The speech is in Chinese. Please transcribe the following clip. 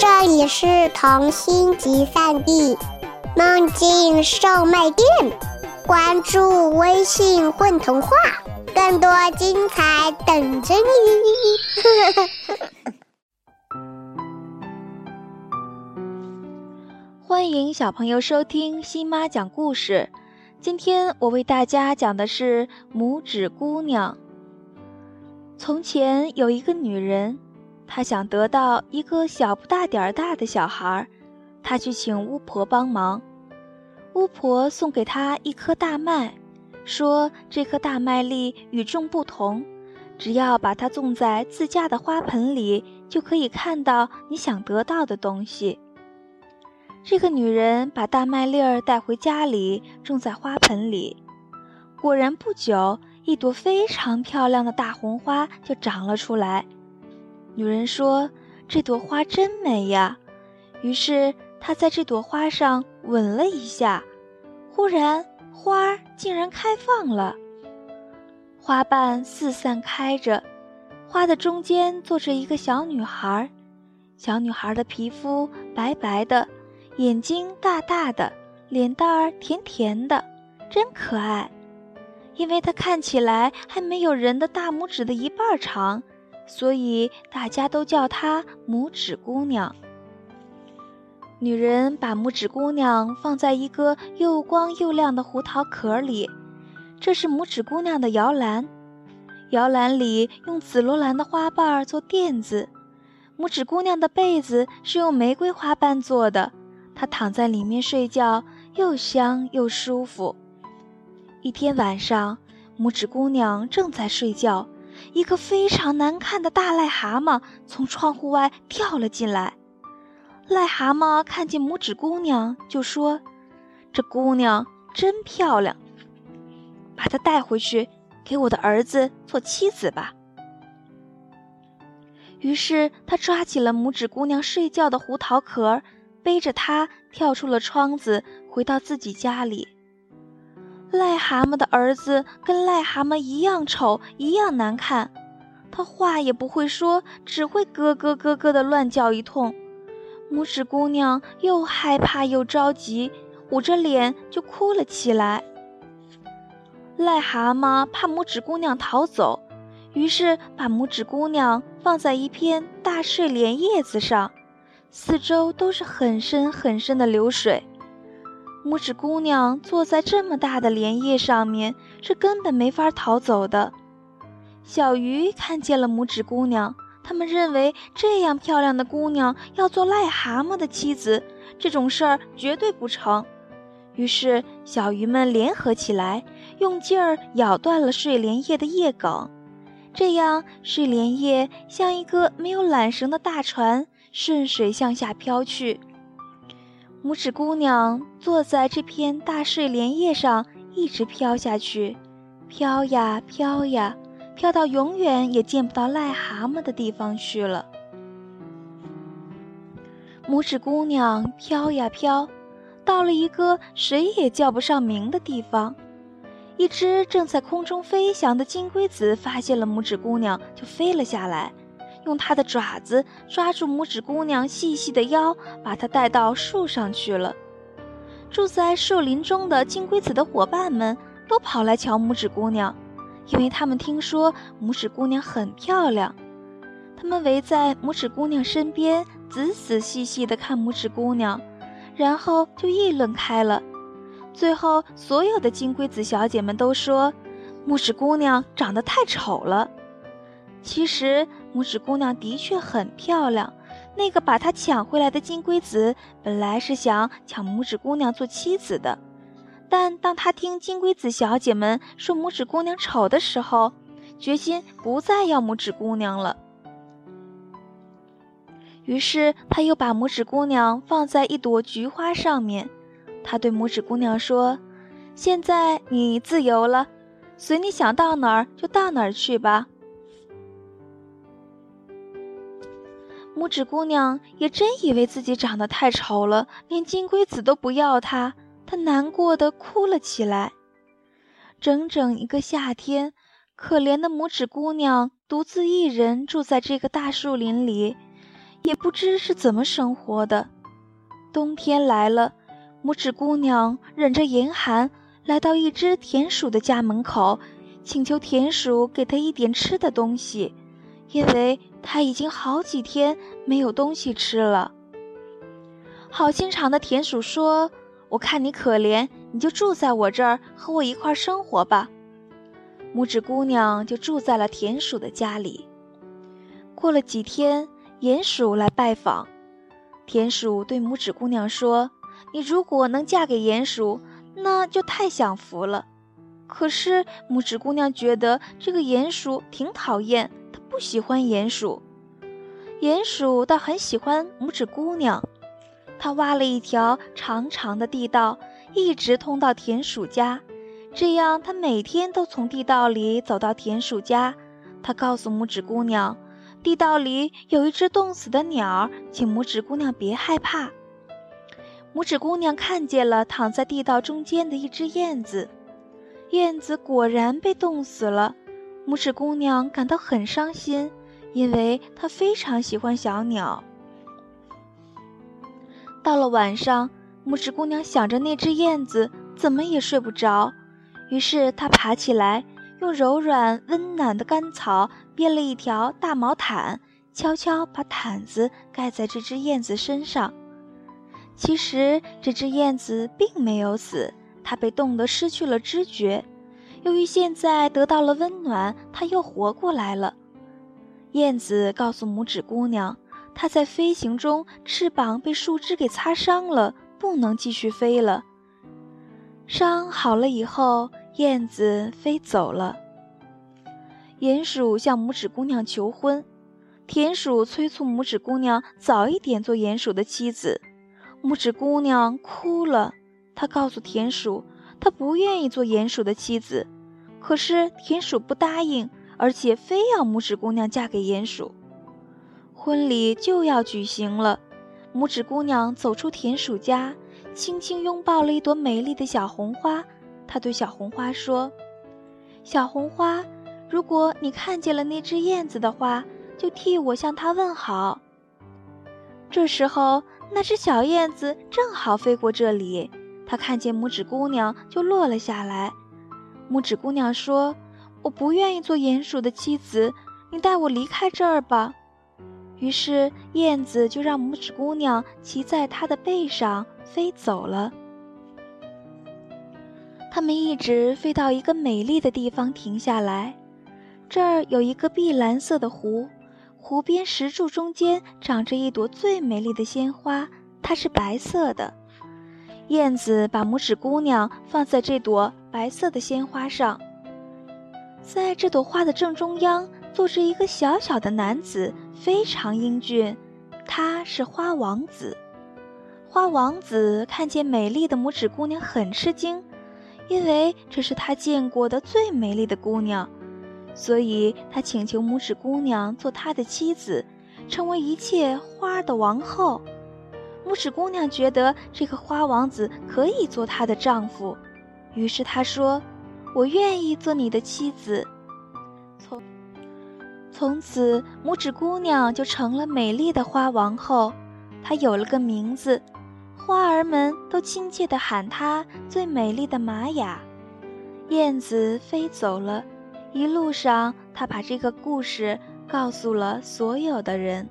这里是童心集散地，梦境售卖店。关注微信“混童话”，更多精彩等着你。欢迎小朋友收听新妈讲故事。今天我为大家讲的是拇指姑娘。从前有一个女人。他想得到一个小不大点儿大的小孩，他去请巫婆帮忙。巫婆送给他一颗大麦，说这颗大麦粒与众不同，只要把它种在自家的花盆里，就可以看到你想得到的东西。这个女人把大麦粒儿带回家里，种在花盆里，果然不久，一朵非常漂亮的大红花就长了出来。女人说：“这朵花真美呀。”于是她在这朵花上吻了一下，忽然花竟然开放了，花瓣四散开着，花的中间坐着一个小女孩。小女孩的皮肤白白的，眼睛大大的，脸蛋儿甜甜的，真可爱。因为她看起来还没有人的大拇指的一半长。所以大家都叫她拇指姑娘。女人把拇指姑娘放在一个又光又亮的胡桃壳里，这是拇指姑娘的摇篮。摇篮里用紫罗兰的花瓣做垫子，拇指姑娘的被子是用玫瑰花瓣做的，她躺在里面睡觉又香又舒服。一天晚上，拇指姑娘正在睡觉。一个非常难看的大癞蛤蟆从窗户外跳了进来。癞蛤蟆看见拇指姑娘，就说：“这姑娘真漂亮，把她带回去给我的儿子做妻子吧。”于是他抓起了拇指姑娘睡觉的胡桃壳，背着她跳出了窗子，回到自己家里。癞蛤蟆的儿子跟癞蛤蟆一样丑，一样难看。他话也不会说，只会咯咯咯咯的乱叫一通。拇指姑娘又害怕又着急，捂着脸就哭了起来。癞蛤蟆怕拇指姑娘逃走，于是把拇指姑娘放在一片大睡莲叶子上，四周都是很深很深的流水。拇指姑娘坐在这么大的莲叶上面，是根本没法逃走的。小鱼看见了拇指姑娘，他们认为这样漂亮的姑娘要做癞蛤蟆的妻子，这种事儿绝对不成。于是小鱼们联合起来，用劲儿咬断了睡莲叶的叶梗，这样睡莲叶像一个没有缆绳的大船，顺水向下飘去。拇指姑娘坐在这片大睡莲叶上，一直飘下去，飘呀飘呀，飘到永远也见不到癞蛤蟆的地方去了。拇指姑娘飘呀飘，到了一个谁也叫不上名的地方。一只正在空中飞翔的金龟子发现了拇指姑娘，就飞了下来。用它的爪子抓住拇指姑娘细细的腰，把她带到树上去了。住在树林中的金龟子的伙伴们都跑来瞧拇指姑娘，因为他们听说拇指姑娘很漂亮。他们围在拇指姑娘身边，仔仔细细地看拇指姑娘，然后就议论开了。最后，所有的金龟子小姐们都说，拇指姑娘长得太丑了。其实，拇指姑娘的确很漂亮。那个把她抢回来的金龟子，本来是想抢拇指姑娘做妻子的。但当他听金龟子小姐们说拇指姑娘丑的时候，决心不再要拇指姑娘了。于是，他又把拇指姑娘放在一朵菊花上面。他对拇指姑娘说：“现在你自由了，随你想到哪儿就到哪儿去吧。”拇指姑娘也真以为自己长得太丑了，连金龟子都不要她，她难过的哭了起来。整整一个夏天，可怜的拇指姑娘独自一人住在这个大树林里，也不知是怎么生活的。冬天来了，拇指姑娘忍着严寒，来到一只田鼠的家门口，请求田鼠给她一点吃的东西，因为他已经好几天没有东西吃了。好心肠的田鼠说：“我看你可怜，你就住在我这儿，和我一块生活吧。”拇指姑娘就住在了田鼠的家里。过了几天，鼹鼠来拜访。田鼠对拇指姑娘说：“你如果能嫁给鼹鼠，那就太享福了。”可是拇指姑娘觉得这个鼹鼠挺讨厌，他不喜欢鼹鼠。鼹鼠倒很喜欢拇指姑娘，他挖了一条长长的地道，一直通到田鼠家。这样，他每天都从地道里走到田鼠家。他告诉拇指姑娘。地道里有一只冻死的鸟，请拇指姑娘别害怕。拇指姑娘看见了躺在地道中间的一只燕子，燕子果然被冻死了。拇指姑娘感到很伤心，因为她非常喜欢小鸟。到了晚上，拇指姑娘想着那只燕子，怎么也睡不着，于是她爬起来。用柔软温暖的干草编了一条大毛毯，悄悄把毯子盖在这只燕子身上。其实这只燕子并没有死，它被冻得失去了知觉。由于现在得到了温暖，它又活过来了。燕子告诉拇指姑娘，它在飞行中翅膀被树枝给擦伤了，不能继续飞了。伤好了以后。燕子飞走了。鼹鼠向拇指姑娘求婚，田鼠催促拇指姑娘早一点做鼹鼠的妻子。拇指姑娘哭了，她告诉田鼠，她不愿意做鼹鼠的妻子。可是田鼠不答应，而且非要拇指姑娘嫁给鼹鼠。婚礼就要举行了，拇指姑娘走出田鼠家，轻轻拥抱了一朵美丽的小红花。他对小红花说：“小红花，如果你看见了那只燕子的话，就替我向它问好。”这时候，那只小燕子正好飞过这里，它看见拇指姑娘就落了下来。拇指姑娘说：“我不愿意做鼹鼠的妻子，你带我离开这儿吧。”于是，燕子就让拇指姑娘骑在它的背上飞走了。他们一直飞到一个美丽的地方停下来，这儿有一个碧蓝色的湖，湖边石柱中间长着一朵最美丽的鲜花，它是白色的。燕子把拇指姑娘放在这朵白色的鲜花上，在这朵花的正中央坐着一个小小的男子，非常英俊，他是花王子。花王子看见美丽的拇指姑娘，很吃惊。因为这是他见过的最美丽的姑娘，所以他请求拇指姑娘做他的妻子，成为一切花的王后。拇指姑娘觉得这个花王子可以做她的丈夫，于是她说：“我愿意做你的妻子。”从从此，拇指姑娘就成了美丽的花王后，她有了个名字。花儿们都亲切地喊她“最美丽的玛雅”。燕子飞走了，一路上，她把这个故事告诉了所有的人。